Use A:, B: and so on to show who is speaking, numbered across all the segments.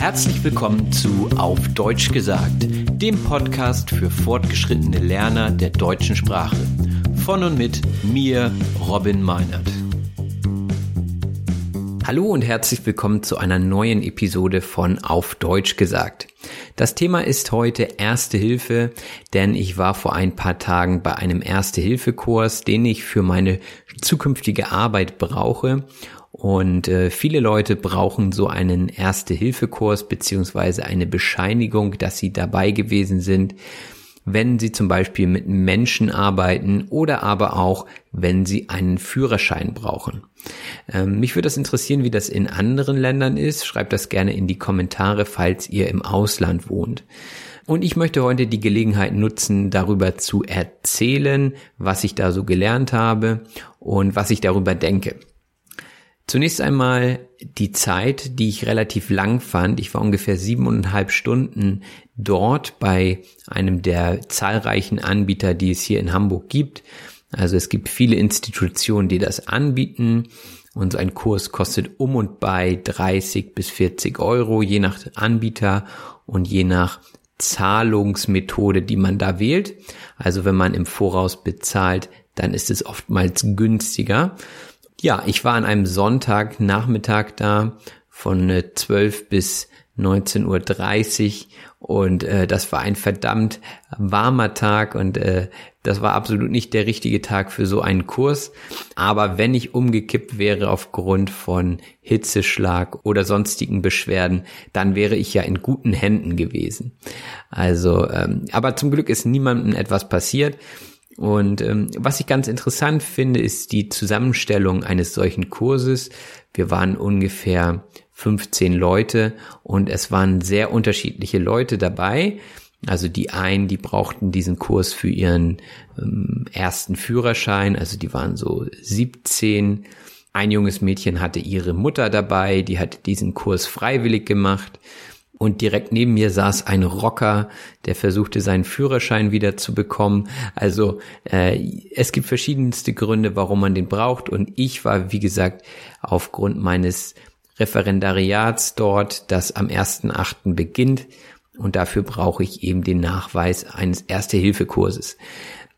A: Herzlich willkommen zu Auf Deutsch gesagt, dem Podcast für fortgeschrittene Lerner der deutschen Sprache. Von und mit mir, Robin Meinert. Hallo und herzlich willkommen zu einer neuen Episode von Auf Deutsch gesagt. Das Thema ist heute Erste Hilfe, denn ich war vor ein paar Tagen bei einem Erste-Hilfe-Kurs, den ich für meine zukünftige Arbeit brauche und äh, viele Leute brauchen so einen Erste-Hilfe-Kurs beziehungsweise eine Bescheinigung, dass sie dabei gewesen sind, wenn sie zum Beispiel mit Menschen arbeiten oder aber auch, wenn sie einen Führerschein brauchen. Ähm, mich würde das interessieren, wie das in anderen Ländern ist. Schreibt das gerne in die Kommentare, falls ihr im Ausland wohnt. Und ich möchte heute die Gelegenheit nutzen, darüber zu erzählen, was ich da so gelernt habe und was ich darüber denke. Zunächst einmal die Zeit, die ich relativ lang fand. Ich war ungefähr siebeneinhalb Stunden dort bei einem der zahlreichen Anbieter, die es hier in Hamburg gibt. Also es gibt viele Institutionen, die das anbieten. Und so ein Kurs kostet um und bei 30 bis 40 Euro, je nach Anbieter und je nach Zahlungsmethode, die man da wählt. Also wenn man im Voraus bezahlt, dann ist es oftmals günstiger. Ja, ich war an einem Sonntagnachmittag da von 12 äh, bis 19.30 Uhr und äh, das war ein verdammt warmer Tag und äh, das war absolut nicht der richtige Tag für so einen Kurs. Aber wenn ich umgekippt wäre aufgrund von Hitzeschlag oder sonstigen Beschwerden, dann wäre ich ja in guten Händen gewesen. Also, ähm, aber zum Glück ist niemandem etwas passiert. Und ähm, was ich ganz interessant finde, ist die Zusammenstellung eines solchen Kurses. Wir waren ungefähr 15 Leute und es waren sehr unterschiedliche Leute dabei. Also die einen, die brauchten diesen Kurs für ihren ähm, ersten Führerschein, also die waren so 17. Ein junges Mädchen hatte ihre Mutter dabei, die hat diesen Kurs freiwillig gemacht und direkt neben mir saß ein Rocker, der versuchte seinen Führerschein wieder zu bekommen. Also äh, es gibt verschiedenste Gründe, warum man den braucht und ich war, wie gesagt, aufgrund meines Referendariats dort, das am 1.8. beginnt und dafür brauche ich eben den Nachweis eines Erste-Hilfe-Kurses.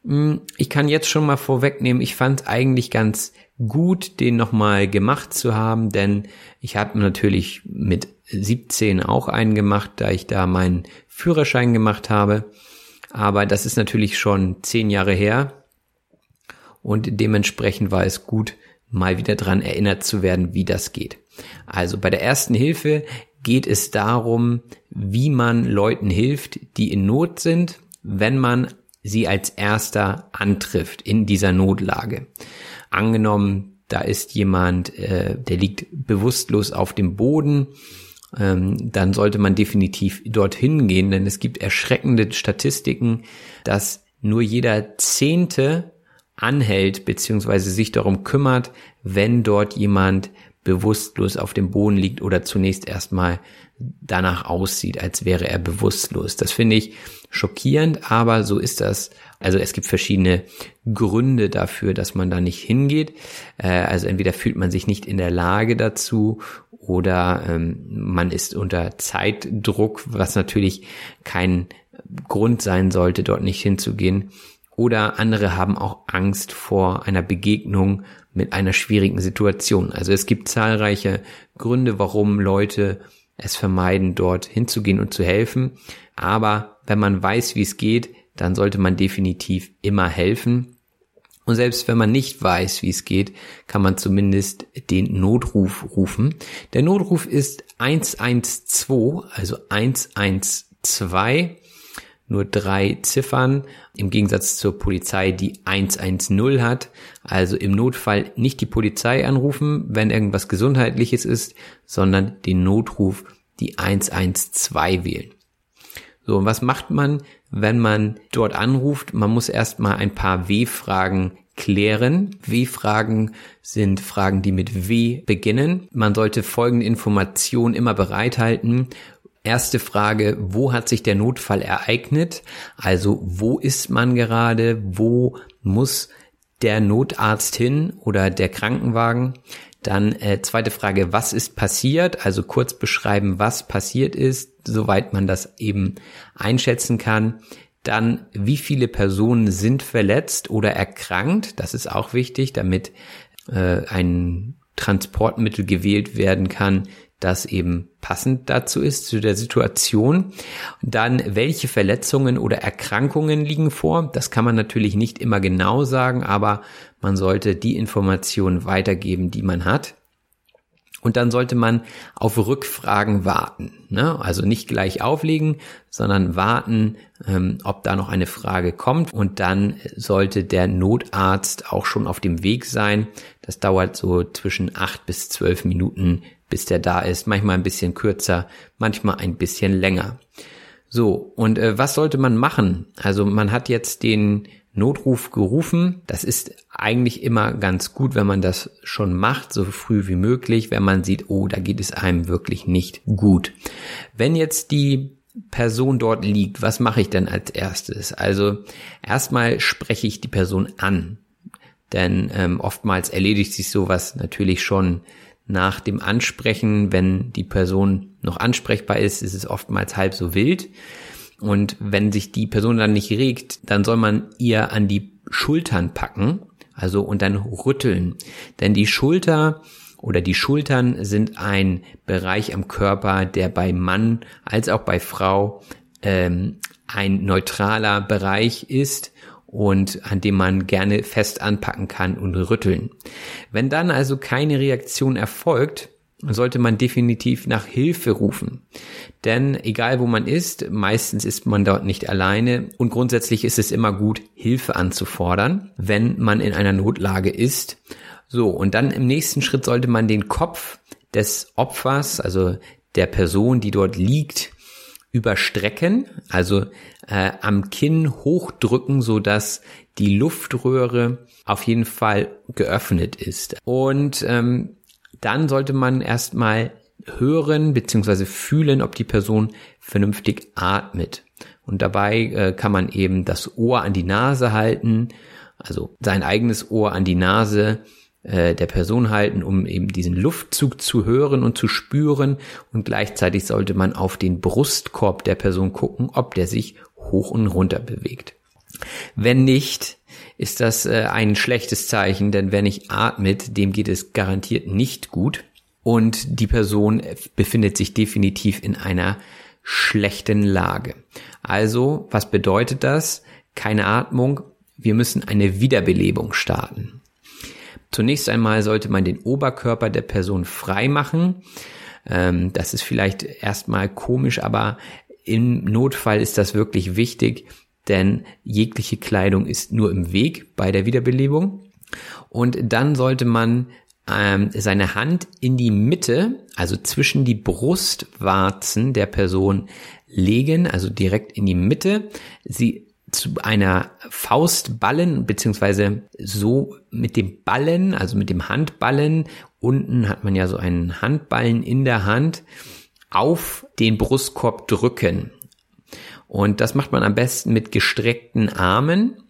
A: Hm, ich kann jetzt schon mal vorwegnehmen, ich fand eigentlich ganz gut, den nochmal gemacht zu haben, denn ich habe natürlich mit 17 auch einen gemacht, da ich da meinen Führerschein gemacht habe. Aber das ist natürlich schon zehn Jahre her und dementsprechend war es gut, mal wieder dran erinnert zu werden, wie das geht. Also bei der ersten Hilfe geht es darum, wie man Leuten hilft, die in Not sind, wenn man sie als erster antrifft in dieser Notlage. Angenommen, da ist jemand, äh, der liegt bewusstlos auf dem Boden, ähm, dann sollte man definitiv dorthin gehen, denn es gibt erschreckende Statistiken, dass nur jeder Zehnte anhält beziehungsweise sich darum kümmert, wenn dort jemand bewusstlos auf dem Boden liegt oder zunächst erstmal danach aussieht, als wäre er bewusstlos. Das finde ich schockierend, aber so ist das. Also es gibt verschiedene Gründe dafür, dass man da nicht hingeht. Äh, also entweder fühlt man sich nicht in der Lage dazu oder ähm, man ist unter Zeitdruck, was natürlich kein Grund sein sollte, dort nicht hinzugehen. Oder andere haben auch Angst vor einer Begegnung mit einer schwierigen Situation. Also es gibt zahlreiche Gründe, warum Leute es vermeiden, dort hinzugehen und zu helfen. Aber wenn man weiß, wie es geht, dann sollte man definitiv immer helfen. Und selbst wenn man nicht weiß, wie es geht, kann man zumindest den Notruf rufen. Der Notruf ist 112, also 112 nur drei Ziffern, im Gegensatz zur Polizei, die 110 hat. Also im Notfall nicht die Polizei anrufen, wenn irgendwas Gesundheitliches ist, sondern den Notruf, die 112 wählen. So, und was macht man, wenn man dort anruft? Man muss erstmal ein paar W-Fragen klären. W-Fragen sind Fragen, die mit W beginnen. Man sollte folgende Informationen immer bereithalten Erste Frage, wo hat sich der Notfall ereignet? Also wo ist man gerade? Wo muss der Notarzt hin oder der Krankenwagen? Dann äh, zweite Frage, was ist passiert? Also kurz beschreiben, was passiert ist, soweit man das eben einschätzen kann. Dann, wie viele Personen sind verletzt oder erkrankt? Das ist auch wichtig, damit äh, ein Transportmittel gewählt werden kann, das eben passend dazu ist, zu der Situation. Dann, welche Verletzungen oder Erkrankungen liegen vor? Das kann man natürlich nicht immer genau sagen, aber man sollte die Informationen weitergeben, die man hat. Und dann sollte man auf Rückfragen warten. Ne? Also nicht gleich auflegen, sondern warten, ähm, ob da noch eine Frage kommt. Und dann sollte der Notarzt auch schon auf dem Weg sein. Das dauert so zwischen acht bis zwölf Minuten, bis der da ist. Manchmal ein bisschen kürzer, manchmal ein bisschen länger. So, und äh, was sollte man machen? Also man hat jetzt den Notruf gerufen. Das ist eigentlich immer ganz gut, wenn man das schon macht, so früh wie möglich, wenn man sieht, oh, da geht es einem wirklich nicht gut. Wenn jetzt die Person dort liegt, was mache ich denn als erstes? Also erstmal spreche ich die Person an. Denn ähm, oftmals erledigt sich sowas natürlich schon nach dem Ansprechen, wenn die Person noch ansprechbar ist, ist es oftmals halb so wild. Und wenn sich die Person dann nicht regt, dann soll man ihr an die Schultern packen, also und dann rütteln. Denn die Schulter oder die Schultern sind ein Bereich am Körper, der bei Mann als auch bei Frau ähm, ein neutraler Bereich ist und an dem man gerne fest anpacken kann und rütteln. Wenn dann also keine Reaktion erfolgt, sollte man definitiv nach Hilfe rufen. Denn egal wo man ist, meistens ist man dort nicht alleine und grundsätzlich ist es immer gut, Hilfe anzufordern, wenn man in einer Notlage ist. So, und dann im nächsten Schritt sollte man den Kopf des Opfers, also der Person, die dort liegt, überstrecken, also äh, am Kinn hochdrücken, so dass die Luftröhre auf jeden Fall geöffnet ist. Und ähm, dann sollte man erstmal hören bzw. fühlen, ob die Person vernünftig atmet. Und dabei äh, kann man eben das Ohr an die Nase halten, also sein eigenes Ohr an die Nase äh, der Person halten, um eben diesen Luftzug zu hören und zu spüren. Und gleichzeitig sollte man auf den Brustkorb der Person gucken, ob der sich hoch und runter bewegt. Wenn nicht, ist das äh, ein schlechtes Zeichen, denn wer nicht atmet, dem geht es garantiert nicht gut. Und die Person befindet sich definitiv in einer schlechten Lage. Also, was bedeutet das? Keine Atmung. Wir müssen eine Wiederbelebung starten. Zunächst einmal sollte man den Oberkörper der Person frei machen. Ähm, das ist vielleicht erstmal komisch, aber im Notfall ist das wirklich wichtig, denn jegliche Kleidung ist nur im Weg bei der Wiederbelebung. Und dann sollte man ähm, seine Hand in die Mitte, also zwischen die Brustwarzen der Person legen, also direkt in die Mitte, sie zu einer Faust ballen, beziehungsweise so mit dem Ballen, also mit dem Handballen unten hat man ja so einen Handballen in der Hand, auf den Brustkorb drücken. Und das macht man am besten mit gestreckten Armen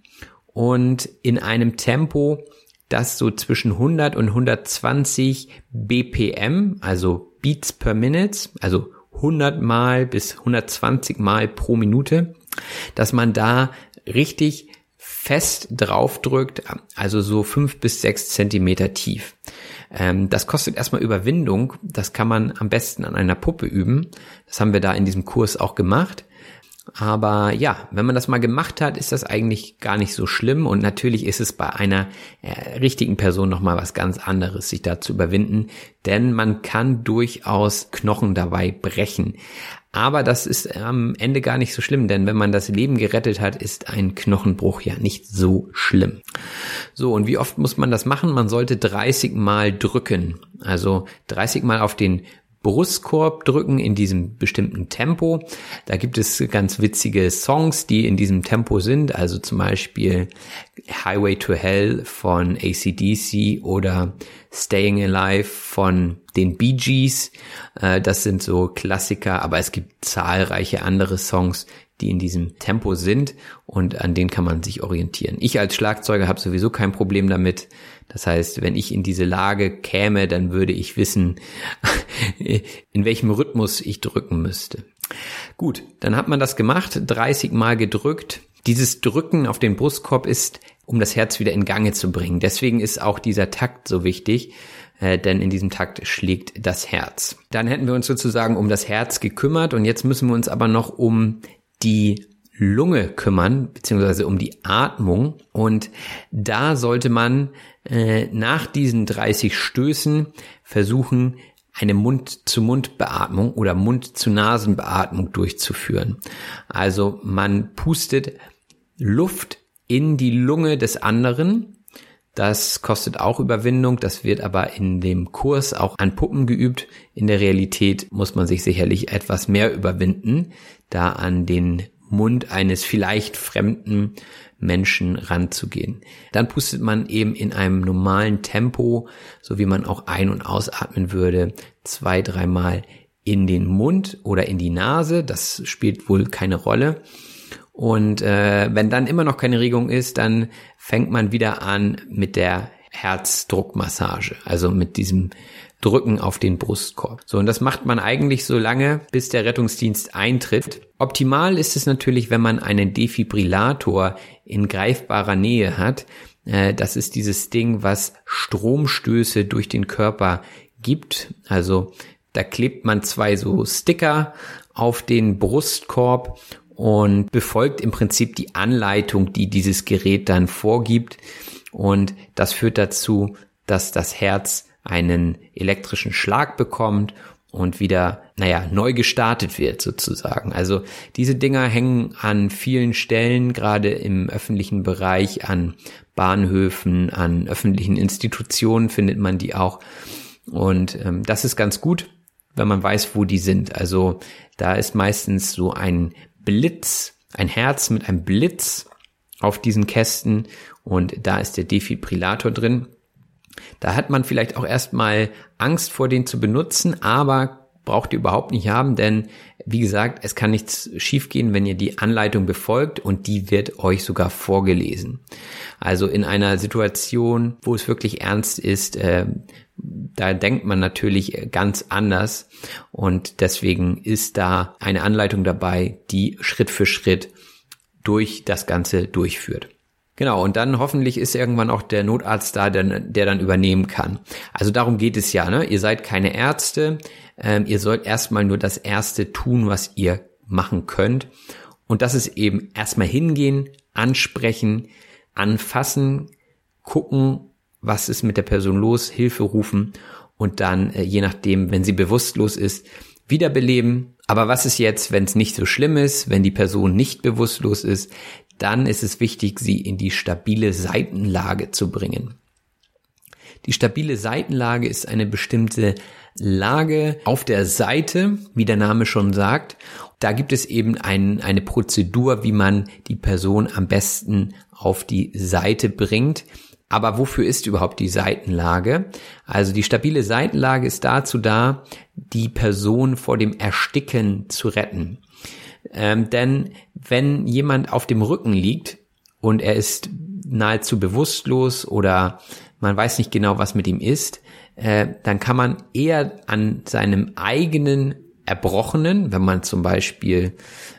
A: und in einem Tempo, das so zwischen 100 und 120 BPM, also Beats per Minute, also 100 mal bis 120 mal pro Minute, dass man da richtig fest draufdrückt, also so fünf bis sechs Zentimeter tief. Ähm, das kostet erstmal Überwindung. Das kann man am besten an einer Puppe üben. Das haben wir da in diesem Kurs auch gemacht. Aber ja, wenn man das mal gemacht hat, ist das eigentlich gar nicht so schlimm. Und natürlich ist es bei einer äh, richtigen Person nochmal was ganz anderes, sich da zu überwinden. Denn man kann durchaus Knochen dabei brechen. Aber das ist am Ende gar nicht so schlimm, denn wenn man das Leben gerettet hat, ist ein Knochenbruch ja nicht so schlimm. So, und wie oft muss man das machen? Man sollte 30 Mal drücken. Also 30 Mal auf den Brustkorb drücken in diesem bestimmten Tempo. Da gibt es ganz witzige Songs, die in diesem Tempo sind, also zum Beispiel Highway to Hell von ACDC oder Staying Alive von den Bee Gees. Äh, das sind so Klassiker, aber es gibt zahlreiche andere Songs, die in diesem Tempo sind und an denen kann man sich orientieren. Ich als Schlagzeuger habe sowieso kein Problem damit. Das heißt, wenn ich in diese Lage käme, dann würde ich wissen, in welchem Rhythmus ich drücken müsste. Gut, dann hat man das gemacht, 30 Mal gedrückt. Dieses Drücken auf den Brustkorb ist, um das Herz wieder in Gange zu bringen. Deswegen ist auch dieser Takt so wichtig, äh, denn in diesem Takt schlägt das Herz. Dann hätten wir uns sozusagen um das Herz gekümmert und jetzt müssen wir uns aber noch um die Lunge kümmern, beziehungsweise um die Atmung. Und da sollte man äh, nach diesen 30 Stößen versuchen, eine Mund-zu-Mund-Beatmung oder Mund-zu-Nasen-Beatmung durchzuführen. Also man pustet Luft in die Lunge des anderen. Das kostet auch Überwindung, das wird aber in dem Kurs auch an Puppen geübt. In der Realität muss man sich sicherlich etwas mehr überwinden, da an den Mund eines vielleicht fremden Menschen ranzugehen. Dann pustet man eben in einem normalen Tempo, so wie man auch ein- und ausatmen würde, zwei, dreimal in den Mund oder in die Nase. Das spielt wohl keine Rolle. Und äh, wenn dann immer noch keine Regung ist, dann fängt man wieder an mit der Herzdruckmassage, also mit diesem Drücken auf den Brustkorb. So, und das macht man eigentlich so lange, bis der Rettungsdienst eintritt. Optimal ist es natürlich, wenn man einen Defibrillator in greifbarer Nähe hat. Äh, das ist dieses Ding, was Stromstöße durch den Körper gibt. Also da klebt man zwei so Sticker auf den Brustkorb und befolgt im Prinzip die Anleitung, die dieses Gerät dann vorgibt. Und das führt dazu, dass das Herz einen elektrischen Schlag bekommt und wieder, naja, neu gestartet wird sozusagen. Also diese Dinger hängen an vielen Stellen, gerade im öffentlichen Bereich, an Bahnhöfen, an öffentlichen Institutionen findet man die auch. Und ähm, das ist ganz gut, wenn man weiß, wo die sind. Also da ist meistens so ein Blitz, ein Herz mit einem Blitz auf diesen Kästen und da ist der Defibrillator drin. Da hat man vielleicht auch erstmal Angst vor den zu benutzen, aber braucht ihr überhaupt nicht haben, denn wie gesagt, es kann nichts schiefgehen, wenn ihr die Anleitung befolgt und die wird euch sogar vorgelesen. Also in einer Situation, wo es wirklich ernst ist, äh, da denkt man natürlich ganz anders und deswegen ist da eine Anleitung dabei, die Schritt für Schritt durch das Ganze durchführt. Genau, und dann hoffentlich ist irgendwann auch der Notarzt da, der, der dann übernehmen kann. Also darum geht es ja, ne? Ihr seid keine Ärzte, ähm, ihr sollt erstmal nur das Erste tun, was ihr machen könnt. Und das ist eben erstmal hingehen, ansprechen, anfassen, gucken, was ist mit der Person los, Hilfe rufen und dann, äh, je nachdem, wenn sie bewusstlos ist, wiederbeleben. Aber was ist jetzt, wenn es nicht so schlimm ist, wenn die Person nicht bewusstlos ist? Dann ist es wichtig, sie in die stabile Seitenlage zu bringen. Die stabile Seitenlage ist eine bestimmte Lage auf der Seite, wie der Name schon sagt. Da gibt es eben ein, eine Prozedur, wie man die Person am besten auf die Seite bringt. Aber wofür ist überhaupt die Seitenlage? Also die stabile Seitenlage ist dazu da, die Person vor dem Ersticken zu retten. Ähm, denn wenn jemand auf dem Rücken liegt und er ist nahezu bewusstlos oder man weiß nicht genau, was mit ihm ist, äh, dann kann man eher an seinem eigenen Erbrochenen, wenn man zum Beispiel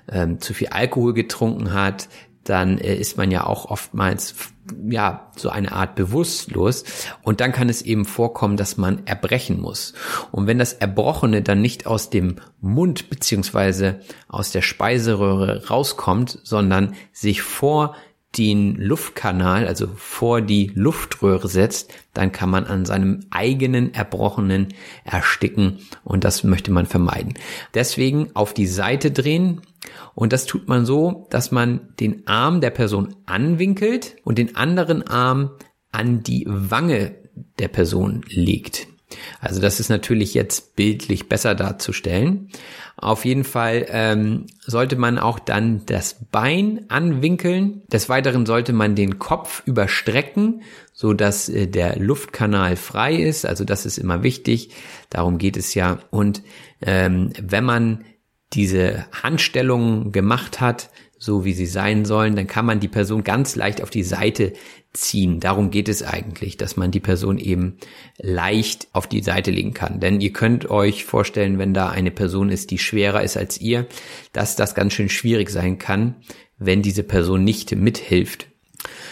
A: ähm, zu viel Alkohol getrunken hat, dann äh, ist man ja auch oftmals ja so eine Art bewusstlos und dann kann es eben vorkommen, dass man erbrechen muss. Und wenn das Erbrochene dann nicht aus dem Mund beziehungsweise aus der Speiseröhre rauskommt, sondern sich vor den Luftkanal, also vor die Luftröhre setzt, dann kann man an seinem eigenen Erbrochenen ersticken und das möchte man vermeiden. Deswegen auf die Seite drehen und das tut man so, dass man den Arm der Person anwinkelt und den anderen Arm an die Wange der Person legt. Also das ist natürlich jetzt bildlich besser darzustellen. Auf jeden Fall ähm, sollte man auch dann das Bein anwinkeln. Des Weiteren sollte man den Kopf überstrecken, so dass äh, der Luftkanal frei ist. Also das ist immer wichtig. Darum geht es ja. Und ähm, wenn man diese Handstellungen gemacht hat, so wie sie sein sollen, dann kann man die Person ganz leicht auf die Seite ziehen. Darum geht es eigentlich, dass man die Person eben leicht auf die Seite legen kann. Denn ihr könnt euch vorstellen, wenn da eine Person ist, die schwerer ist als ihr, dass das ganz schön schwierig sein kann, wenn diese Person nicht mithilft.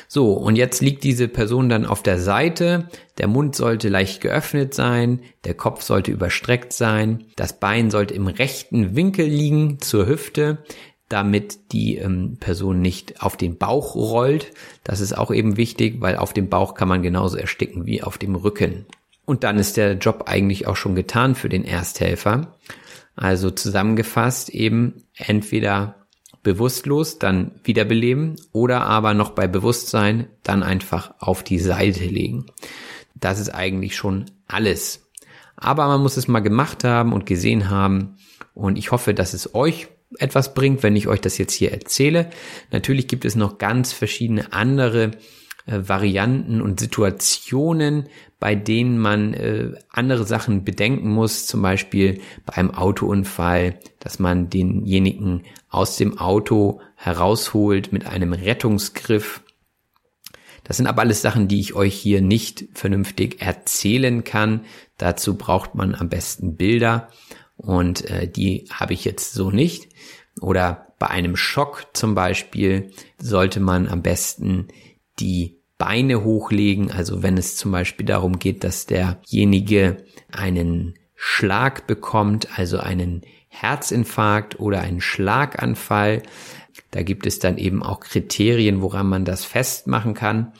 A: So, und jetzt liegt diese Person dann auf der Seite, der Mund sollte leicht geöffnet sein, der Kopf sollte überstreckt sein, das Bein sollte im rechten Winkel liegen zur Hüfte, damit die ähm, Person nicht auf den Bauch rollt. Das ist auch eben wichtig, weil auf dem Bauch kann man genauso ersticken wie auf dem Rücken. Und dann ist der Job eigentlich auch schon getan für den Ersthelfer. Also zusammengefasst eben entweder bewusstlos, dann wiederbeleben oder aber noch bei Bewusstsein dann einfach auf die Seite legen. Das ist eigentlich schon alles. Aber man muss es mal gemacht haben und gesehen haben. Und ich hoffe, dass es euch etwas bringt, wenn ich euch das jetzt hier erzähle. Natürlich gibt es noch ganz verschiedene andere äh, Varianten und Situationen, bei denen man äh, andere Sachen bedenken muss, zum Beispiel bei einem Autounfall, dass man denjenigen aus dem Auto herausholt mit einem Rettungsgriff. Das sind aber alles Sachen, die ich euch hier nicht vernünftig erzählen kann. Dazu braucht man am besten Bilder und äh, die habe ich jetzt so nicht. Oder bei einem Schock zum Beispiel sollte man am besten die Beine hochlegen. Also wenn es zum Beispiel darum geht, dass derjenige einen Schlag bekommt, also einen Herzinfarkt oder einen Schlaganfall. Da gibt es dann eben auch Kriterien, woran man das festmachen kann.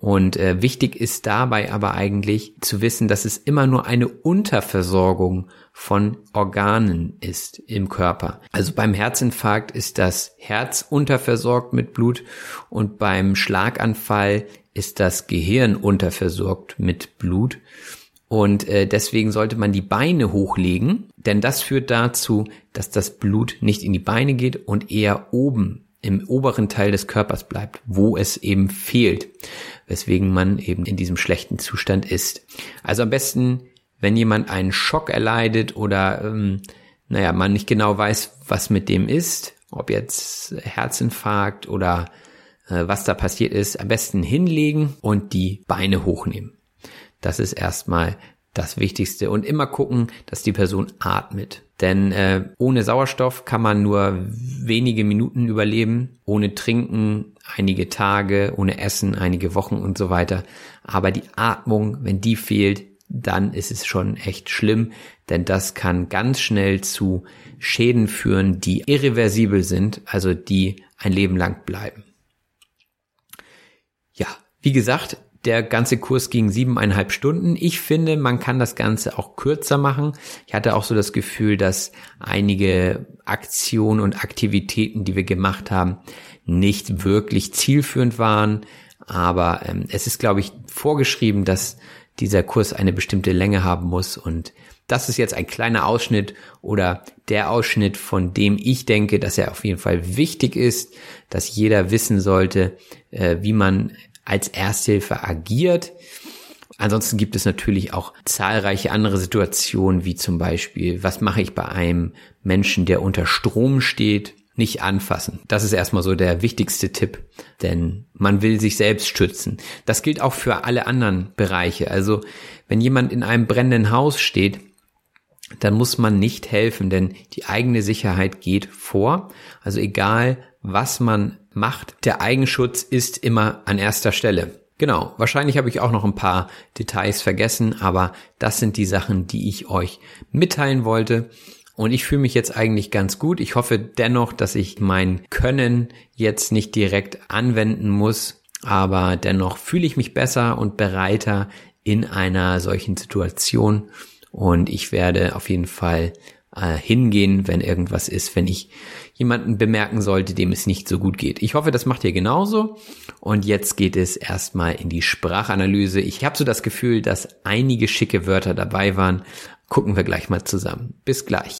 A: Und äh, wichtig ist dabei aber eigentlich zu wissen, dass es immer nur eine Unterversorgung von Organen ist im Körper. Also beim Herzinfarkt ist das Herz unterversorgt mit Blut und beim Schlaganfall ist das Gehirn unterversorgt mit Blut. Und äh, deswegen sollte man die Beine hochlegen, denn das führt dazu, dass das Blut nicht in die Beine geht und eher oben im oberen Teil des Körpers bleibt, wo es eben fehlt, weswegen man eben in diesem schlechten Zustand ist. Also am besten, wenn jemand einen Schock erleidet oder, ähm, naja, man nicht genau weiß, was mit dem ist, ob jetzt Herzinfarkt oder äh, was da passiert ist, am besten hinlegen und die Beine hochnehmen. Das ist erstmal das Wichtigste und immer gucken, dass die Person atmet. Denn äh, ohne Sauerstoff kann man nur wenige Minuten überleben, ohne Trinken einige Tage, ohne Essen einige Wochen und so weiter. Aber die Atmung, wenn die fehlt, dann ist es schon echt schlimm, denn das kann ganz schnell zu Schäden führen, die irreversibel sind, also die ein Leben lang bleiben. Ja, wie gesagt, der ganze Kurs ging siebeneinhalb Stunden. Ich finde, man kann das Ganze auch kürzer machen. Ich hatte auch so das Gefühl, dass einige Aktionen und Aktivitäten, die wir gemacht haben, nicht wirklich zielführend waren. Aber ähm, es ist, glaube ich, vorgeschrieben, dass dieser Kurs eine bestimmte Länge haben muss. Und das ist jetzt ein kleiner Ausschnitt oder der Ausschnitt, von dem ich denke, dass er auf jeden Fall wichtig ist, dass jeder wissen sollte, äh, wie man als Ersthilfe agiert. Ansonsten gibt es natürlich auch zahlreiche andere Situationen, wie zum Beispiel, was mache ich bei einem Menschen, der unter Strom steht? Nicht anfassen. Das ist erstmal so der wichtigste Tipp, denn man will sich selbst schützen. Das gilt auch für alle anderen Bereiche. Also wenn jemand in einem brennenden Haus steht, dann muss man nicht helfen, denn die eigene Sicherheit geht vor. Also egal, was man macht, der Eigenschutz ist immer an erster Stelle. Genau, wahrscheinlich habe ich auch noch ein paar Details vergessen, aber das sind die Sachen, die ich euch mitteilen wollte. Und ich fühle mich jetzt eigentlich ganz gut. Ich hoffe dennoch, dass ich mein Können jetzt nicht direkt anwenden muss, aber dennoch fühle ich mich besser und bereiter in einer solchen Situation und ich werde auf jeden Fall äh, hingehen, wenn irgendwas ist, wenn ich jemanden bemerken sollte, dem es nicht so gut geht. Ich hoffe, das macht ihr genauso. Und jetzt geht es erstmal in die Sprachanalyse. Ich habe so das Gefühl, dass einige schicke Wörter dabei waren. Gucken wir gleich mal zusammen. Bis gleich.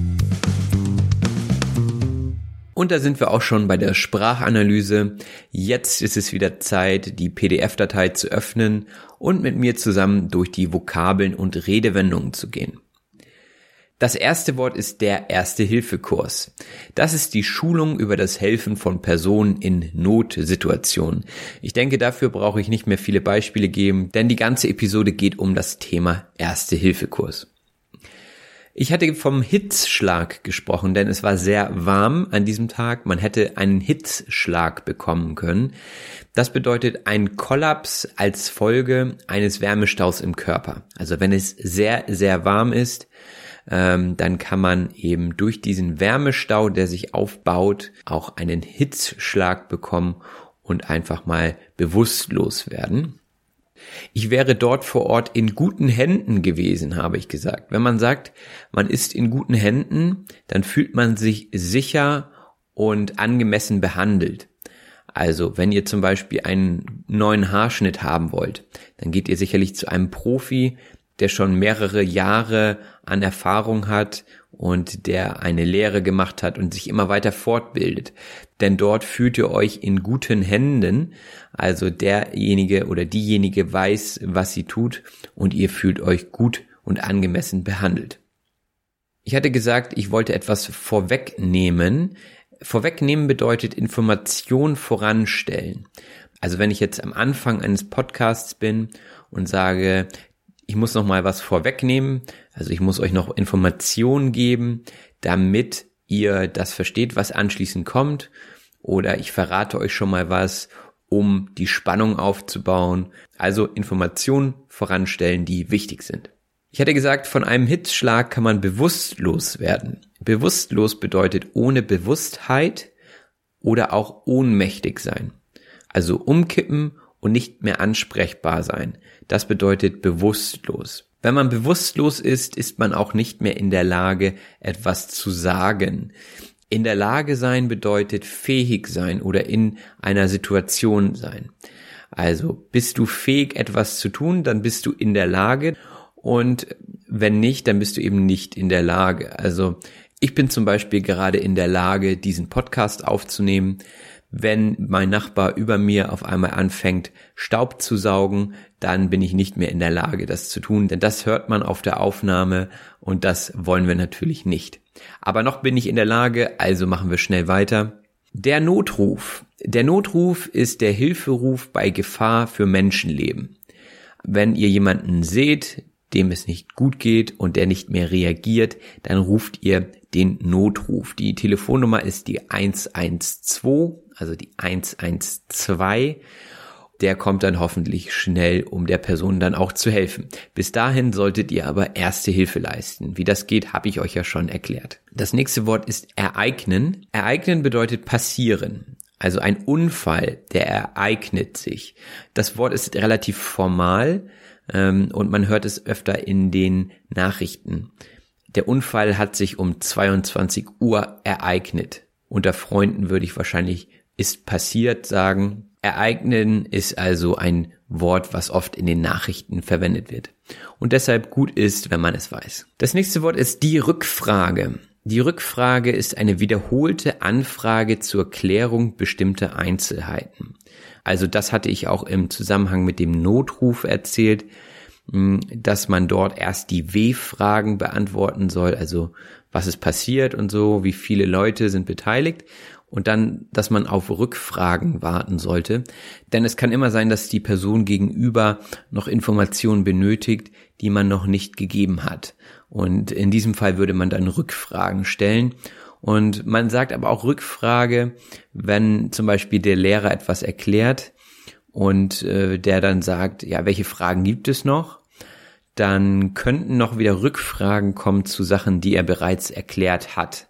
A: Und da sind wir auch schon bei der Sprachanalyse. Jetzt ist es wieder Zeit, die PDF-Datei zu öffnen und mit mir zusammen durch die Vokabeln und Redewendungen zu gehen. Das erste Wort ist der Erste-Hilfe-Kurs. Das ist die Schulung über das Helfen von Personen in Notsituationen. Ich denke, dafür brauche ich nicht mehr viele Beispiele geben, denn die ganze Episode geht um das Thema Erste-Hilfe-Kurs. Ich hatte vom Hitzschlag gesprochen, denn es war sehr warm an diesem Tag. Man hätte einen Hitzschlag bekommen können. Das bedeutet ein Kollaps als Folge eines Wärmestaus im Körper. Also wenn es sehr, sehr warm ist, ähm, dann kann man eben durch diesen Wärmestau, der sich aufbaut, auch einen Hitzschlag bekommen und einfach mal bewusstlos werden. Ich wäre dort vor Ort in guten Händen gewesen, habe ich gesagt. Wenn man sagt, man ist in guten Händen, dann fühlt man sich sicher und angemessen behandelt. Also, wenn ihr zum Beispiel einen neuen Haarschnitt haben wollt, dann geht ihr sicherlich zu einem Profi, der schon mehrere Jahre an Erfahrung hat und der eine Lehre gemacht hat und sich immer weiter fortbildet. Denn dort fühlt ihr euch in guten Händen, also derjenige oder diejenige weiß, was sie tut und ihr fühlt euch gut und angemessen behandelt. Ich hatte gesagt, ich wollte etwas vorwegnehmen. Vorwegnehmen bedeutet Information voranstellen. Also wenn ich jetzt am Anfang eines Podcasts bin und sage, ich muss noch mal was vorwegnehmen, also ich muss euch noch Informationen geben, damit ihr das versteht, was anschließend kommt, oder ich verrate euch schon mal was, um die Spannung aufzubauen, also Informationen voranstellen, die wichtig sind. Ich hatte gesagt, von einem Hitzschlag kann man bewusstlos werden. Bewusstlos bedeutet ohne Bewusstheit oder auch ohnmächtig sein. Also umkippen und nicht mehr ansprechbar sein. Das bedeutet bewusstlos. Wenn man bewusstlos ist, ist man auch nicht mehr in der Lage, etwas zu sagen. In der Lage sein bedeutet fähig sein oder in einer Situation sein. Also bist du fähig, etwas zu tun, dann bist du in der Lage und wenn nicht, dann bist du eben nicht in der Lage. Also ich bin zum Beispiel gerade in der Lage, diesen Podcast aufzunehmen wenn mein Nachbar über mir auf einmal anfängt, Staub zu saugen, dann bin ich nicht mehr in der Lage, das zu tun, denn das hört man auf der Aufnahme und das wollen wir natürlich nicht. Aber noch bin ich in der Lage, also machen wir schnell weiter. Der Notruf. Der Notruf ist der Hilferuf bei Gefahr für Menschenleben. Wenn ihr jemanden seht, dem es nicht gut geht und der nicht mehr reagiert, dann ruft ihr den Notruf. Die Telefonnummer ist die 112, also die 112 der kommt dann hoffentlich schnell, um der Person dann auch zu helfen. Bis dahin solltet ihr aber erste Hilfe leisten. Wie das geht, habe ich euch ja schon erklärt. Das nächste Wort ist ereignen. Ereignen bedeutet passieren. Also ein Unfall, der ereignet sich. Das Wort ist relativ formal ähm, und man hört es öfter in den Nachrichten. Der Unfall hat sich um 22 Uhr ereignet. Unter Freunden würde ich wahrscheinlich ist passiert sagen. Ereignen ist also ein Wort, was oft in den Nachrichten verwendet wird und deshalb gut ist, wenn man es weiß. Das nächste Wort ist die Rückfrage. Die Rückfrage ist eine wiederholte Anfrage zur Klärung bestimmter Einzelheiten. Also das hatte ich auch im Zusammenhang mit dem Notruf erzählt, hm, dass man dort erst die W-Fragen beantworten soll, also was ist passiert und so, wie viele Leute sind beteiligt und dann, dass man auf Rückfragen warten sollte. Denn es kann immer sein, dass die Person gegenüber noch Informationen benötigt, die man noch nicht gegeben hat. Und in diesem Fall würde man dann Rückfragen stellen. Und man sagt aber auch Rückfrage, wenn zum Beispiel der Lehrer etwas erklärt und äh, der dann sagt, ja, welche Fragen gibt es noch? Dann könnten noch wieder Rückfragen kommen zu Sachen, die er bereits erklärt hat.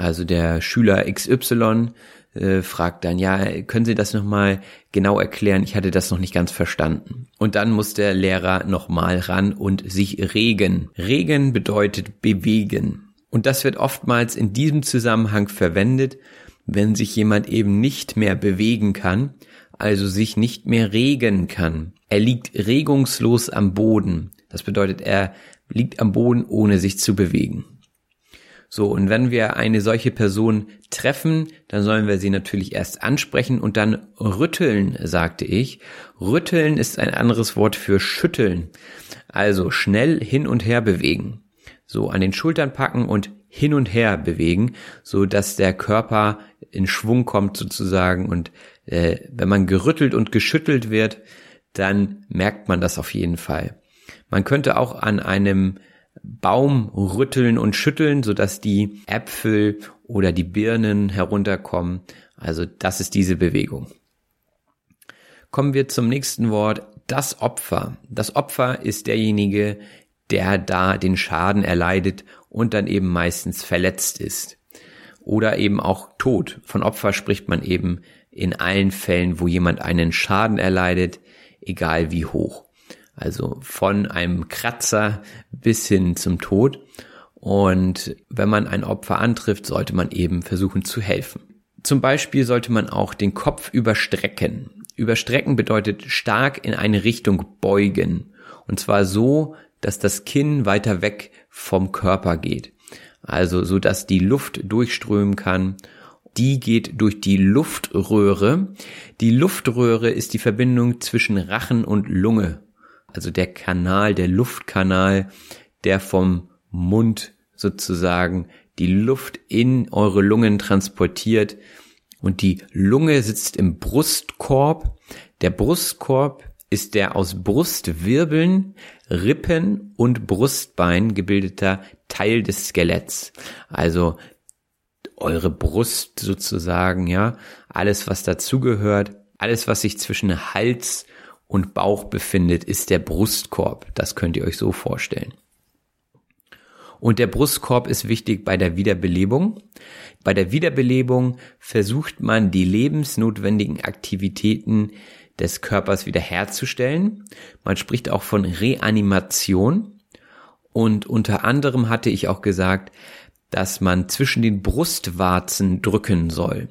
A: Also der Schüler XY äh, fragt dann, ja, können Sie das nochmal genau erklären? Ich hatte das noch nicht ganz verstanden. Und dann muss der Lehrer nochmal ran und sich regen. Regen bedeutet bewegen. Und das wird oftmals in diesem Zusammenhang verwendet, wenn sich jemand eben nicht mehr bewegen kann, also sich nicht mehr regen kann. Er liegt regungslos am Boden. Das bedeutet, er liegt am Boden, ohne sich zu bewegen. So, und wenn wir eine solche Person treffen, dann sollen wir sie natürlich erst ansprechen und dann rütteln, sagte ich. Rütteln ist ein anderes Wort für schütteln. Also schnell hin und her bewegen. So an den Schultern packen und hin und her bewegen, so dass der Körper in Schwung kommt sozusagen und äh, wenn man gerüttelt und geschüttelt wird, dann merkt man das auf jeden Fall. Man könnte auch an einem Baum rütteln und schütteln, sodass die Äpfel oder die Birnen herunterkommen. Also das ist diese Bewegung. Kommen wir zum nächsten Wort, das Opfer. Das Opfer ist derjenige, der da den Schaden erleidet und dann eben meistens verletzt ist. Oder eben auch tot. Von Opfer spricht man eben in allen Fällen, wo jemand einen Schaden erleidet, egal wie hoch. Also von einem Kratzer bis hin zum Tod. Und wenn man ein Opfer antrifft, sollte man eben versuchen zu helfen. Zum Beispiel sollte man auch den Kopf überstrecken. Überstrecken bedeutet stark in eine Richtung beugen. Und zwar so, dass das Kinn weiter weg vom Körper geht. Also so, dass die Luft durchströmen kann. Die geht durch die Luftröhre. Die Luftröhre ist die Verbindung zwischen Rachen und Lunge also der Kanal, der Luftkanal, der vom Mund sozusagen die Luft in eure Lungen transportiert und die Lunge sitzt im Brustkorb. Der Brustkorb ist der aus Brustwirbeln, Rippen und Brustbein gebildeter Teil des Skeletts. Also eure Brust sozusagen, ja, alles was dazugehört, alles was sich zwischen Hals und Bauch befindet, ist der Brustkorb. Das könnt ihr euch so vorstellen. Und der Brustkorb ist wichtig bei der Wiederbelebung. Bei der Wiederbelebung versucht man die lebensnotwendigen Aktivitäten des Körpers wiederherzustellen. Man spricht auch von Reanimation. Und unter anderem hatte ich auch gesagt, dass man zwischen den Brustwarzen drücken soll.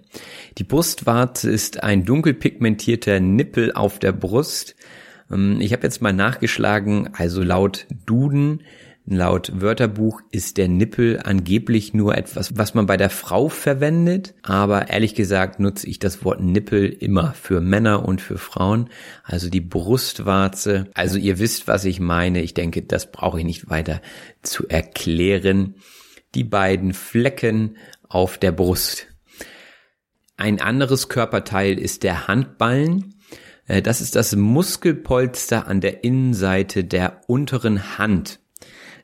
A: Die Brustwarze ist ein dunkel pigmentierter Nippel auf der Brust. Ähm, ich habe jetzt mal nachgeschlagen, also laut Duden, laut Wörterbuch ist der Nippel angeblich nur etwas, was man bei der Frau verwendet, aber ehrlich gesagt nutze ich das Wort Nippel immer für Männer und für Frauen, also die Brustwarze. Also ihr wisst, was ich meine. Ich denke, das brauche ich nicht weiter zu erklären. Die beiden Flecken auf der Brust. Ein anderes Körperteil ist der Handballen. Äh, das ist das Muskelpolster an der Innenseite der unteren Hand.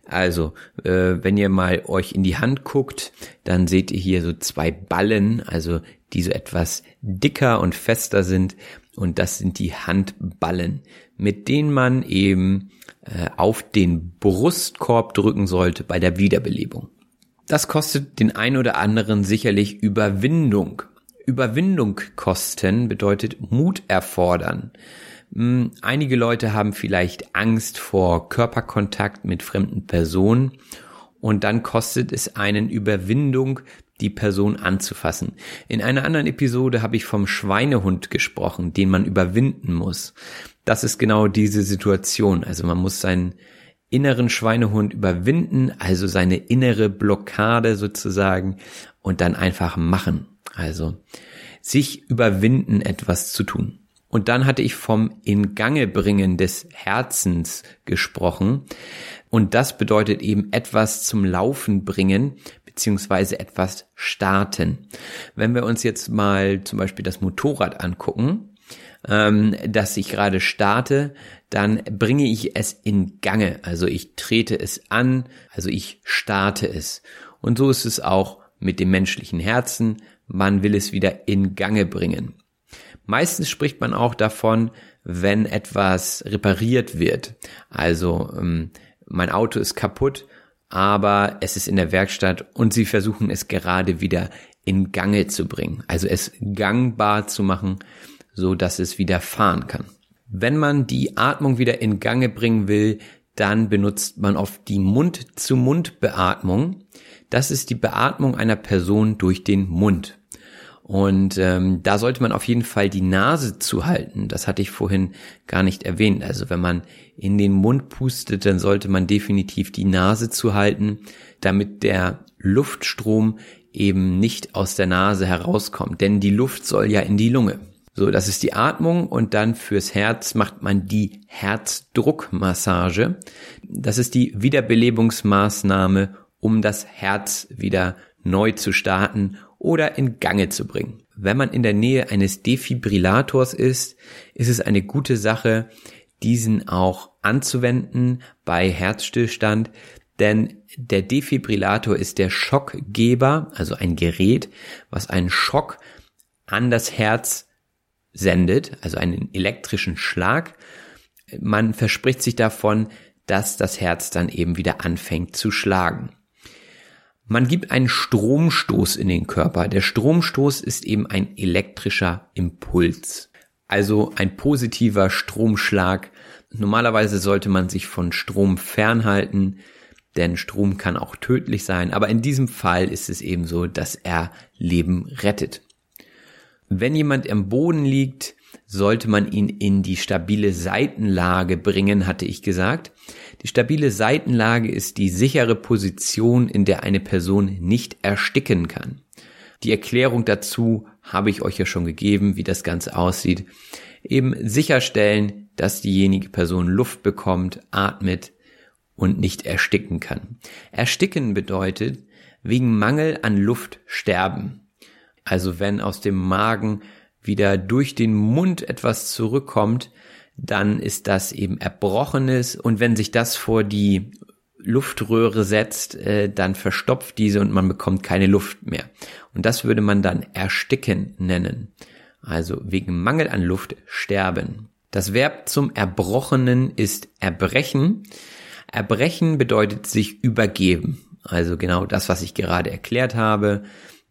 A: Also, äh, wenn ihr mal euch in die Hand guckt, dann seht ihr hier so zwei Ballen, also die so etwas dicker und fester sind. Und das sind die Handballen, mit denen man eben äh, auf den Brustkorb drücken sollte bei der Wiederbelebung. Das kostet den ein oder anderen sicherlich Überwindung. Überwindung kosten bedeutet Mut erfordern. Hm, einige Leute haben vielleicht Angst vor Körperkontakt mit fremden Personen und dann kostet es einen Überwindung, die Person anzufassen. In einer anderen Episode habe ich vom Schweinehund gesprochen, den man überwinden muss. Das ist genau diese Situation. Also man muss seinen inneren Schweinehund überwinden, also seine innere Blockade sozusagen und dann einfach machen. Also sich überwinden, etwas zu tun. Und dann hatte ich vom In Gange bringen des Herzens gesprochen. Und das bedeutet eben etwas zum Laufen bringen, beziehungsweise etwas starten. Wenn wir uns jetzt mal zum Beispiel das Motorrad angucken, ähm, das ich gerade starte, dann bringe ich es in Gange. Also ich trete es an, also ich starte es. Und so ist es auch mit dem menschlichen Herzen. Man will es wieder in Gange bringen. Meistens spricht man auch davon, wenn etwas repariert wird. Also ähm, mein Auto ist kaputt, aber es ist in der Werkstatt und sie versuchen es gerade wieder in Gange zu bringen. Also es gangbar zu machen, so dass es wieder fahren kann. Wenn man die Atmung wieder in Gange bringen will, dann benutzt man oft die Mund-zu-Mund-Beatmung. Das ist die Beatmung einer Person durch den Mund. Und ähm, da sollte man auf jeden Fall die Nase zuhalten. Das hatte ich vorhin gar nicht erwähnt. Also wenn man in den Mund pustet, dann sollte man definitiv die Nase zuhalten, damit der Luftstrom eben nicht aus der Nase herauskommt. Denn die Luft soll ja in die Lunge. So, das ist die Atmung und dann fürs Herz macht man die Herzdruckmassage. Das ist die Wiederbelebungsmaßnahme, um das Herz wieder neu zu starten oder in Gange zu bringen. Wenn man in der Nähe eines Defibrillators ist, ist es eine gute Sache, diesen auch anzuwenden bei Herzstillstand, denn der Defibrillator ist der Schockgeber, also ein Gerät, was einen Schock an das Herz sendet, also einen elektrischen Schlag. Man verspricht sich davon, dass das Herz dann eben wieder anfängt zu schlagen. Man gibt einen Stromstoß in den Körper. Der Stromstoß ist eben ein elektrischer Impuls. Also ein positiver Stromschlag. Normalerweise sollte man sich von Strom fernhalten, denn Strom kann auch tödlich sein. Aber in diesem Fall ist es eben so, dass er Leben rettet. Wenn jemand am Boden liegt, sollte man ihn in die stabile Seitenlage bringen, hatte ich gesagt. Die stabile Seitenlage ist die sichere Position, in der eine Person nicht ersticken kann. Die Erklärung dazu habe ich euch ja schon gegeben, wie das Ganze aussieht. Eben sicherstellen, dass diejenige Person Luft bekommt, atmet und nicht ersticken kann. Ersticken bedeutet wegen Mangel an Luft sterben. Also wenn aus dem Magen wieder durch den Mund etwas zurückkommt, dann ist das eben Erbrochenes und wenn sich das vor die Luftröhre setzt, äh, dann verstopft diese und man bekommt keine Luft mehr. Und das würde man dann ersticken nennen. Also wegen Mangel an Luft sterben. Das Verb zum Erbrochenen ist erbrechen. Erbrechen bedeutet sich übergeben. Also genau das, was ich gerade erklärt habe.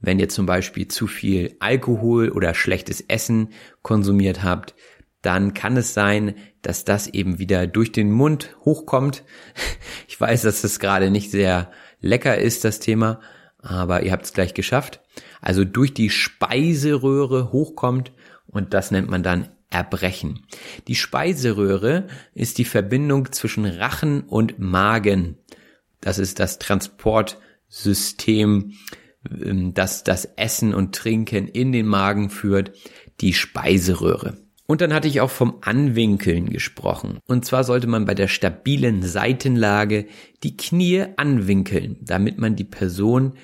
A: Wenn ihr zum Beispiel zu viel Alkohol oder schlechtes Essen konsumiert habt, dann kann es sein, dass das eben wieder durch den Mund hochkommt. Ich weiß, dass das gerade nicht sehr lecker ist, das Thema, aber ihr habt es gleich geschafft. Also durch die Speiseröhre hochkommt und das nennt man dann Erbrechen. Die Speiseröhre ist die Verbindung zwischen Rachen und Magen. Das ist das Transportsystem, ähm, das das Essen und Trinken in den Magen führt, die Speiseröhre. Und dann hatte ich auch vom Anwinkeln gesprochen. Und zwar sollte man bei der stabilen Seitenlage die Knie anwinkeln, damit man die Person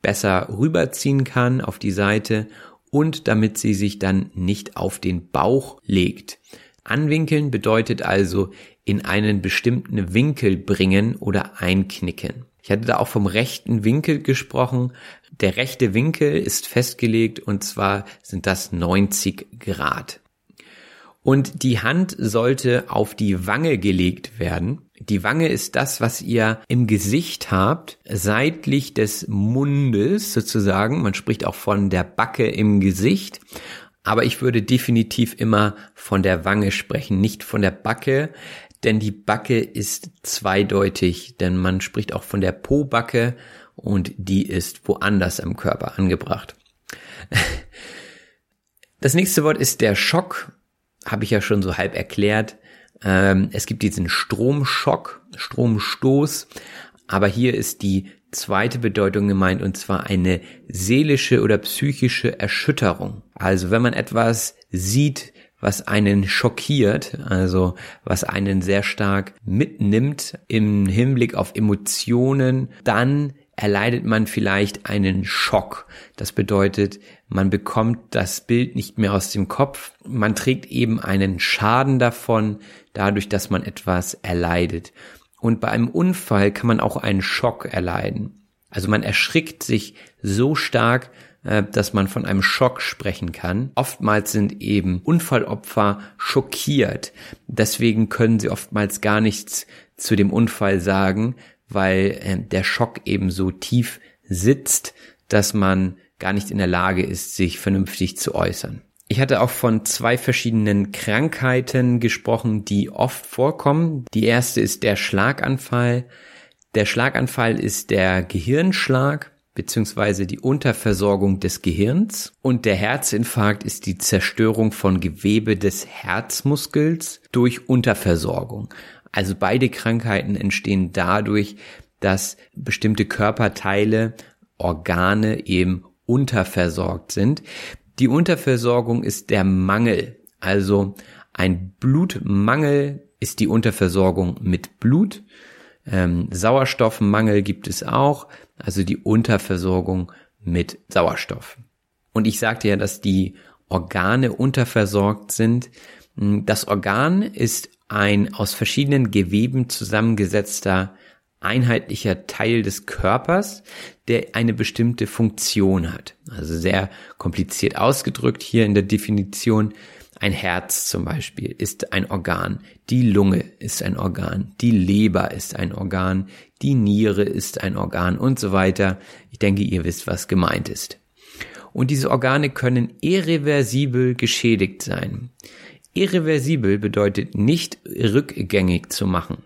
A: besser rüberziehen kann auf die Seite und damit sie sich dann nicht auf den Bauch legt. Anwinkeln bedeutet also in einen bestimmten Winkel bringen oder einknicken. Ich hatte da auch vom rechten Winkel gesprochen. Der rechte Winkel ist festgelegt und zwar sind das 90 Grad. Und die Hand sollte auf die Wange gelegt werden. Die Wange ist das, was ihr im Gesicht habt, seitlich des Mundes sozusagen. Man spricht auch von der Backe im Gesicht. Aber ich würde definitiv immer von der Wange sprechen, nicht von der Backe, denn die Backe ist zweideutig, denn man spricht auch von der Po-Backe und die ist woanders am Körper angebracht. Das nächste Wort ist der Schock habe ich ja schon so halb erklärt. Ähm, es gibt diesen Stromschock, Stromstoß, aber hier ist die zweite Bedeutung gemeint und zwar eine seelische oder psychische Erschütterung. Also wenn man etwas sieht, was einen schockiert, also was einen sehr stark mitnimmt im Hinblick auf Emotionen, dann erleidet man vielleicht einen Schock. Das bedeutet, man bekommt das Bild nicht mehr aus dem Kopf. Man trägt eben einen Schaden davon, dadurch, dass man etwas erleidet. Und bei einem Unfall kann man auch einen Schock erleiden. Also man erschrickt sich so stark, äh, dass man von einem Schock sprechen kann. Oftmals sind eben Unfallopfer schockiert. Deswegen können sie oftmals gar nichts zu dem Unfall sagen, weil äh, der Schock eben so tief sitzt, dass man gar nicht in der Lage ist, sich vernünftig zu äußern. Ich hatte auch von zwei verschiedenen Krankheiten gesprochen, die oft vorkommen. Die erste ist der Schlaganfall. Der Schlaganfall ist der Gehirnschlag beziehungsweise die Unterversorgung des Gehirns und der Herzinfarkt ist die Zerstörung von Gewebe des Herzmuskels durch Unterversorgung. Also beide Krankheiten entstehen dadurch, dass bestimmte Körperteile, Organe eben unterversorgt sind. Die Unterversorgung ist der Mangel. Also ein Blutmangel ist die Unterversorgung mit Blut. Ähm, Sauerstoffmangel gibt es auch, also die Unterversorgung mit Sauerstoff. Und ich sagte ja, dass die Organe unterversorgt sind. Das Organ ist ein aus verschiedenen Geweben zusammengesetzter einheitlicher Teil des Körpers, der eine bestimmte Funktion hat. Also sehr kompliziert ausgedrückt hier in der Definition. Ein Herz zum Beispiel ist ein Organ, die Lunge ist ein Organ, die Leber ist ein Organ, die Niere ist ein Organ und so weiter. Ich denke, ihr wisst, was gemeint ist. Und diese Organe können irreversibel geschädigt sein. Irreversibel bedeutet nicht rückgängig zu machen.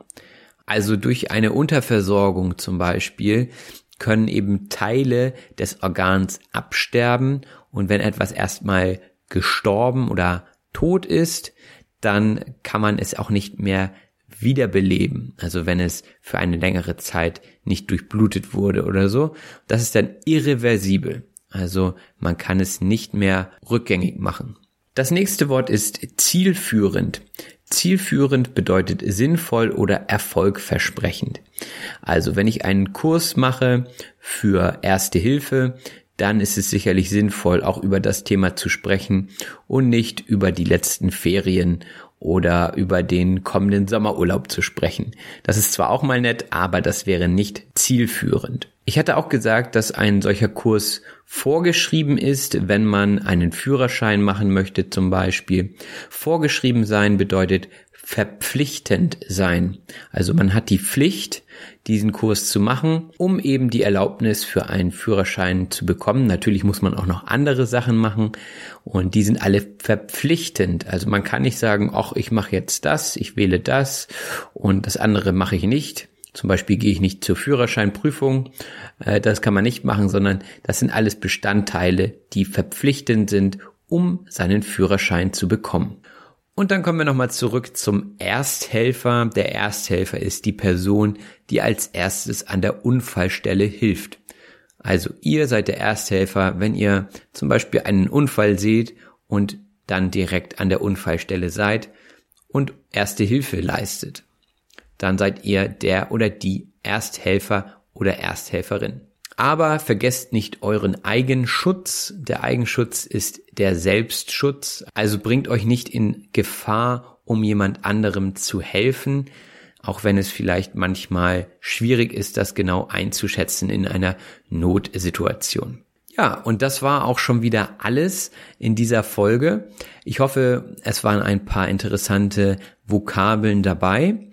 A: Also durch eine Unterversorgung zum Beispiel können eben Teile des Organs absterben und wenn etwas erstmal gestorben oder tot ist, dann kann man es auch nicht mehr wiederbeleben. Also wenn es für eine längere Zeit nicht durchblutet wurde oder so. Das ist dann irreversibel. Also man kann es nicht mehr rückgängig machen. Das nächste Wort ist zielführend. Zielführend bedeutet sinnvoll oder erfolgversprechend. Also wenn ich einen Kurs mache für Erste Hilfe, dann ist es sicherlich sinnvoll, auch über das Thema zu sprechen und nicht über die letzten Ferien oder über den kommenden Sommerurlaub zu sprechen. Das ist zwar auch mal nett, aber das wäre nicht zielführend. Ich hatte auch gesagt, dass ein solcher Kurs vorgeschrieben ist, wenn man einen Führerschein machen möchte zum Beispiel. Vorgeschrieben sein bedeutet verpflichtend sein. Also man hat die Pflicht, diesen Kurs zu machen, um eben die Erlaubnis für einen Führerschein zu bekommen. Natürlich muss man auch noch andere Sachen machen und die sind alle verpflichtend. Also man kann nicht sagen, ach, ich mache jetzt das, ich wähle das und das andere mache ich nicht. Zum Beispiel gehe ich nicht zur Führerscheinprüfung. Äh, das kann man nicht machen, sondern das sind alles Bestandteile, die verpflichtend sind, um seinen Führerschein zu bekommen. Und dann kommen wir nochmal zurück zum Ersthelfer. Der Ersthelfer ist die Person, die als erstes an der Unfallstelle hilft. Also ihr seid der Ersthelfer, wenn ihr zum Beispiel einen Unfall seht und dann direkt an der Unfallstelle seid und erste Hilfe leistet. Dann seid ihr der oder die Ersthelfer oder Ersthelferin. Aber vergesst nicht euren Eigenschutz. Der Eigenschutz ist der Selbstschutz. Also bringt euch nicht in Gefahr, um jemand anderem zu helfen, auch wenn es vielleicht manchmal schwierig ist, das genau einzuschätzen in einer Notsituation. Ja, und das war auch schon wieder alles in dieser Folge. Ich hoffe, es waren ein paar interessante Vokabeln dabei.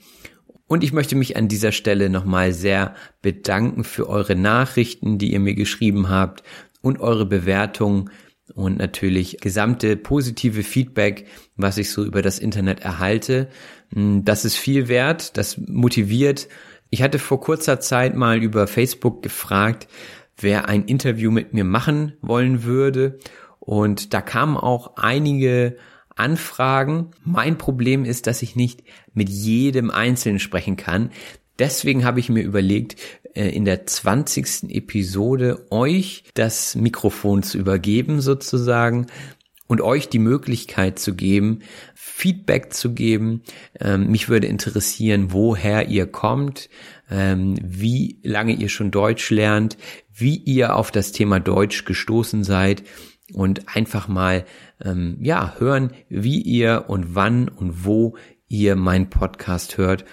A: Und ich möchte mich an dieser Stelle nochmal sehr bedanken für eure Nachrichten, die ihr mir geschrieben habt und eure Bewertungen und natürlich gesamte positive Feedback, was ich so über das Internet erhalte. Hm, das ist viel wert, das motiviert. Ich hatte vor kurzer Zeit mal über Facebook gefragt, wer ein Interview mit mir machen wollen würde. Und da kamen auch einige Anfragen. Mein Problem ist, dass ich nicht mit jedem Einzelnen sprechen kann. Deswegen habe ich mir überlegt, äh, in der 20. Episode euch das Mikrofon zu übergeben sozusagen und euch die Möglichkeit zu geben, Feedback zu geben. Ähm, mich würde interessieren, woher ihr kommt, ähm, wie lange ihr schon Deutsch lernt, wie ihr auf das Thema Deutsch gestoßen seid und einfach mal ähm, ja hören, wie ihr und wann und wo ihr meinen Podcast hört.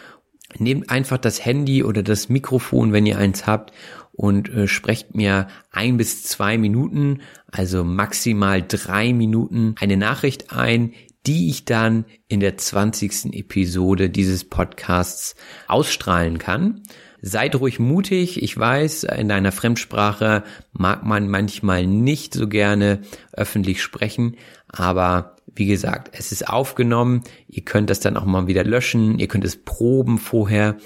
A: Nehmt einfach das Handy oder das Mikrofon, wenn ihr eins habt, und äh, sprecht mir ein bis zwei Minuten, also maximal drei Minuten, eine Nachricht ein, die ich dann in der 20. Episode dieses Podcasts ausstrahlen kann. Seid ruhig mutig. Ich weiß, in einer Fremdsprache mag man manchmal nicht so gerne öffentlich sprechen, aber wie gesagt, es ist aufgenommen. Ihr könnt das dann auch mal wieder löschen. Ihr könnt es proben vorher.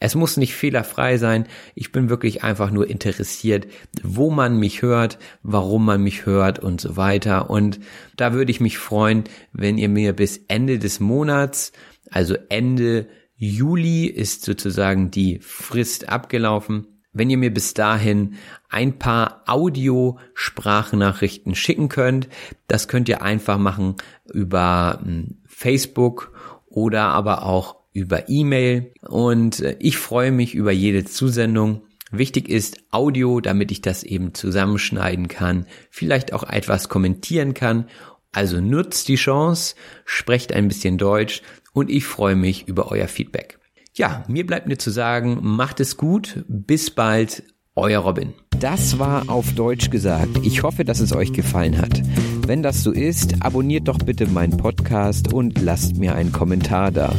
A: Es muss nicht fehlerfrei sein. Ich bin wirklich einfach nur interessiert, wo man mich hört, warum man mich hört und so weiter. Und da würde ich mich freuen, wenn ihr mir bis Ende des Monats, also Ende Juli ist sozusagen die Frist abgelaufen. Wenn ihr mir bis dahin ein paar Audio-Sprachnachrichten schicken könnt, das könnt ihr einfach machen über hm, Facebook oder aber auch über E-Mail. Und äh, ich freue mich über jede Zusendung. Wichtig ist Audio, damit ich das eben zusammenschneiden kann, vielleicht auch etwas kommentieren kann. Also nutzt die Chance, sprecht ein bisschen Deutsch, und ich freue mich über euer Feedback. Ja, mir bleibt nur zu sagen, macht es gut, bis bald, euer Robin. Das war auf Deutsch gesagt. Ich hoffe, dass es euch gefallen hat. Wenn das so ist, abonniert doch bitte meinen Podcast und lasst mir einen Kommentar da.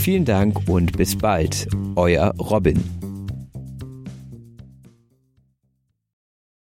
A: Vielen Dank und bis bald, euer Robin.